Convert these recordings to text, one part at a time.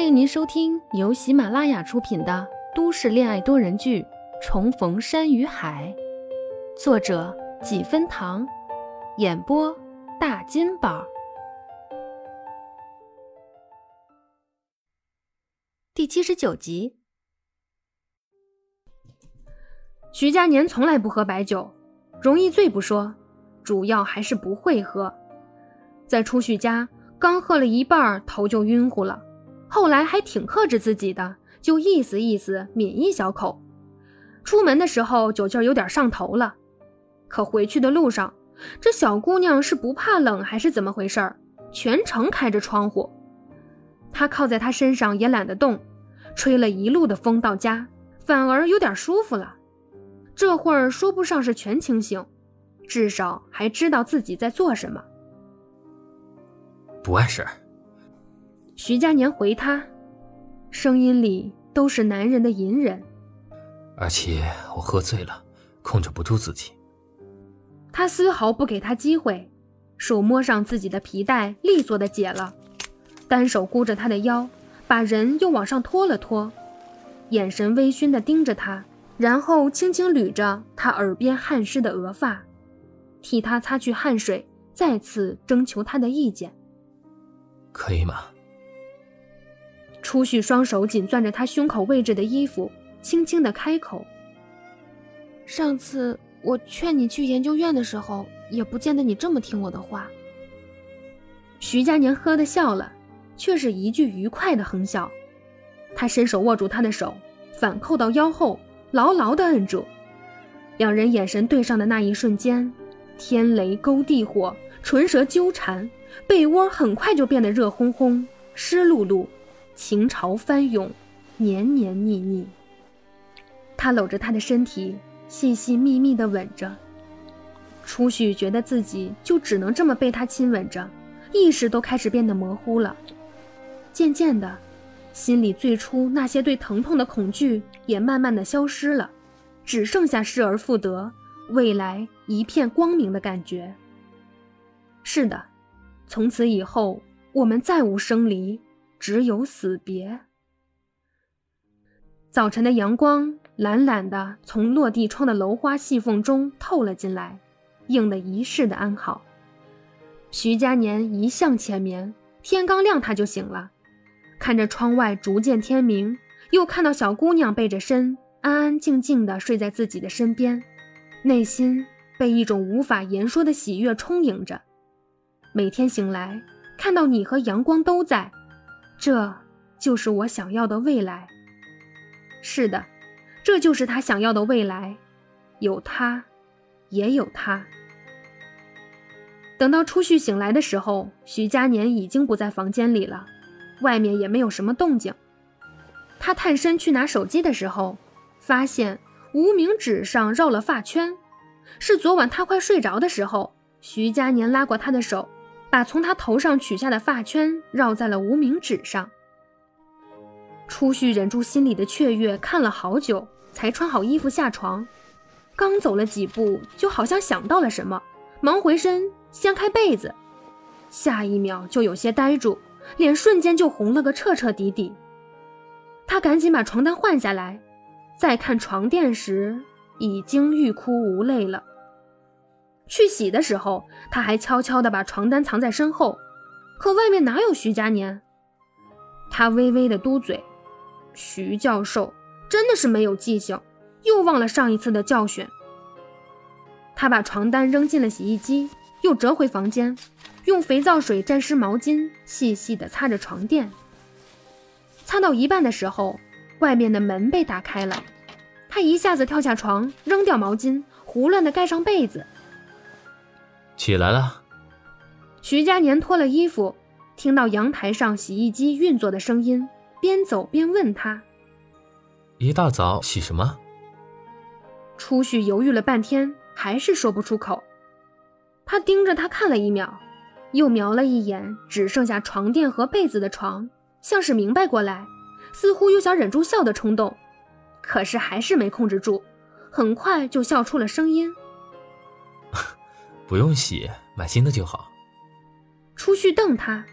欢迎您收听由喜马拉雅出品的都市恋爱多人剧《重逢山与海》，作者几分糖，演播大金宝。第七十九集。徐佳年从来不喝白酒，容易醉不说，主要还是不会喝。在初旭家，刚喝了一半，头就晕乎了。后来还挺克制自己的，就意思意思抿一小口。出门的时候酒劲儿有点上头了，可回去的路上，这小姑娘是不怕冷还是怎么回事儿？全程开着窗户，他靠在她身上也懒得动，吹了一路的风到家，反而有点舒服了。这会儿说不上是全清醒，至少还知道自己在做什么。不碍事儿。徐佳年回他，声音里都是男人的隐忍。而且我喝醉了，控制不住自己。他丝毫不给他机会，手摸上自己的皮带，利索的解了，单手箍着他的腰，把人又往上拖了拖，眼神微醺的盯着他，然后轻轻捋着他耳边汗湿的额发，替他擦去汗水，再次征求他的意见。可以吗？初旭双手紧攥着他胸口位置的衣服，轻轻的开口：“上次我劝你去研究院的时候，也不见得你这么听我的话。”徐佳年呵的笑了，却是一句愉快的哼笑。他伸手握住他的手，反扣到腰后，牢牢的摁住。两人眼神对上的那一瞬间，天雷勾地火，唇舌纠缠，被窝很快就变得热烘烘、湿漉漉。情潮翻涌，黏黏腻腻。他搂着她的身体，细细密密地吻着。初许觉得自己就只能这么被他亲吻着，意识都开始变得模糊了。渐渐的，心里最初那些对疼痛的恐惧也慢慢的消失了，只剩下失而复得，未来一片光明的感觉。是的，从此以后，我们再无生离。只有死别。早晨的阳光懒懒的从落地窗的楼花细缝中透了进来，映得一世的安好。徐佳年一向浅眠，天刚亮他就醒了，看着窗外逐渐天明，又看到小姑娘背着身安安静静的睡在自己的身边，内心被一种无法言说的喜悦充盈着。每天醒来，看到你和阳光都在。这就是我想要的未来。是的，这就是他想要的未来，有他，也有他。等到初旭醒来的时候，徐佳年已经不在房间里了，外面也没有什么动静。他探身去拿手机的时候，发现无名指上绕了发圈，是昨晚他快睡着的时候，徐佳年拉过他的手。把从他头上取下的发圈绕在了无名指上。初旭忍住心里的雀跃，看了好久，才穿好衣服下床。刚走了几步，就好像想到了什么，忙回身掀开被子，下一秒就有些呆住，脸瞬间就红了个彻彻底底。他赶紧把床单换下来，再看床垫时，已经欲哭无泪了。去洗的时候，他还悄悄地把床单藏在身后，可外面哪有徐佳年？他微微的嘟嘴：“徐教授真的是没有记性，又忘了上一次的教训。”他把床单扔进了洗衣机，又折回房间，用肥皂水沾湿毛巾，细细地擦着床垫。擦到一半的时候，外面的门被打开了，他一下子跳下床，扔掉毛巾，胡乱地盖上被子。起来了，徐佳年脱了衣服，听到阳台上洗衣机运作的声音，边走边问他：“一大早洗什么？”初旭犹豫了半天，还是说不出口。他盯着他看了一秒，又瞄了一眼只剩下床垫和被子的床，像是明白过来，似乎又想忍住笑的冲动，可是还是没控制住，很快就笑出了声音。不用洗，买新的就好。初旭瞪他，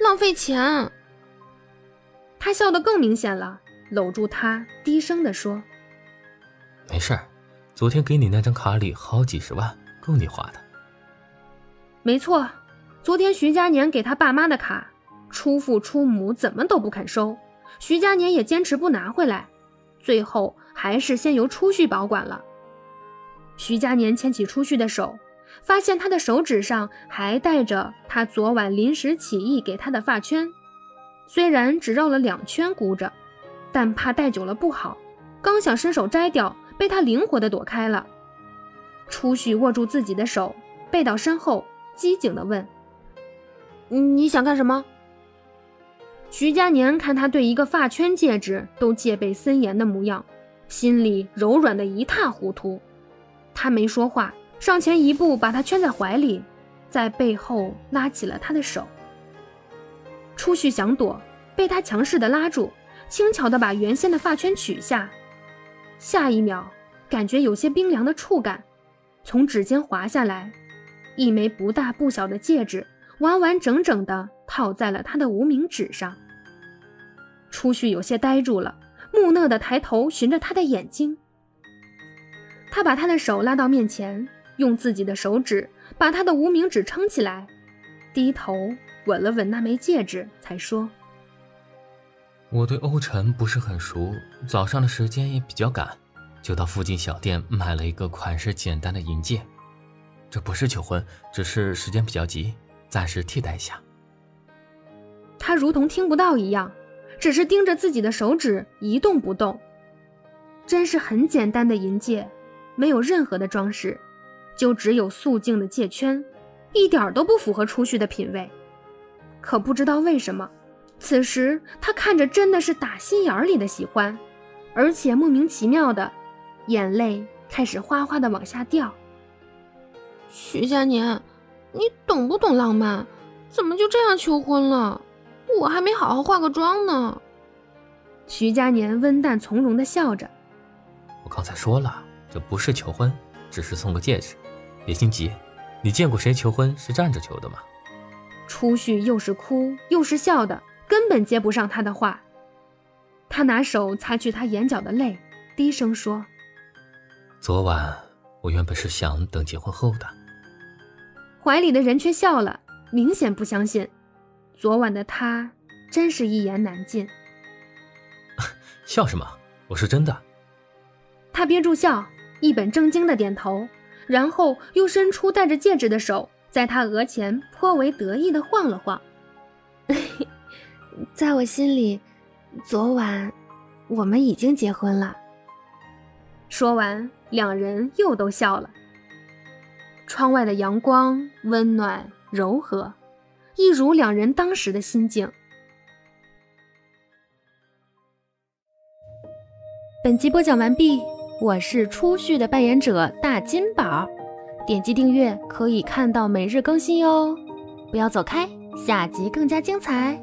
浪费钱。他笑得更明显了，搂住他，低声地说：“没事儿，昨天给你那张卡里好几十万，够你花的。”没错，昨天徐佳年给他爸妈的卡，出父出母怎么都不肯收，徐佳年也坚持不拿回来，最后还是先由初旭保管了。徐佳年牵起初旭的手，发现他的手指上还戴着他昨晚临时起意给他的发圈，虽然只绕了两圈箍着，但怕戴久了不好，刚想伸手摘掉，被他灵活的躲开了。初旭握住自己的手，背到身后。机警的问：“你想干什么？”徐佳年看他对一个发圈戒指都戒备森严的模样，心里柔软的一塌糊涂。他没说话，上前一步把他圈在怀里，在背后拉起了他的手。初旭想躲，被他强势的拉住，轻巧的把原先的发圈取下。下一秒，感觉有些冰凉的触感从指尖滑下来。一枚不大不小的戒指，完完整整的套在了他的无名指上。初旭有些呆住了，木讷的抬头寻着他的眼睛。他把他的手拉到面前，用自己的手指把他的无名指撑起来，低头吻了吻那枚戒指，才说：“我对欧辰不是很熟，早上的时间也比较赶，就到附近小店买了一个款式简单的银戒。”这不是求婚，只是时间比较急，暂时替代一下。他如同听不到一样，只是盯着自己的手指一动不动。真是很简单的银戒，没有任何的装饰，就只有素净的戒圈，一点都不符合初旭的品味。可不知道为什么，此时他看着真的是打心眼里的喜欢，而且莫名其妙的，眼泪开始哗哗的往下掉。徐佳年，你懂不懂浪漫？怎么就这样求婚了？我还没好好化个妆呢。徐佳年温淡从容的笑着。我刚才说了，这不是求婚，只是送个戒指，别心急。你见过谁求婚是站着求的吗？初旭又是哭又是笑的，根本接不上他的话。他拿手擦去他眼角的泪，低声说：“昨晚我原本是想等结婚后的。”怀里的人却笑了，明显不相信。昨晚的他真是一言难尽。笑什么？我是真的。他憋住笑，一本正经的点头，然后又伸出戴着戒指的手，在他额前颇为得意的晃了晃。在我心里，昨晚我们已经结婚了。说完，两人又都笑了。窗外的阳光温暖柔和，一如两人当时的心境。本集播讲完毕，我是初旭的扮演者大金宝，点击订阅可以看到每日更新哟，不要走开，下集更加精彩。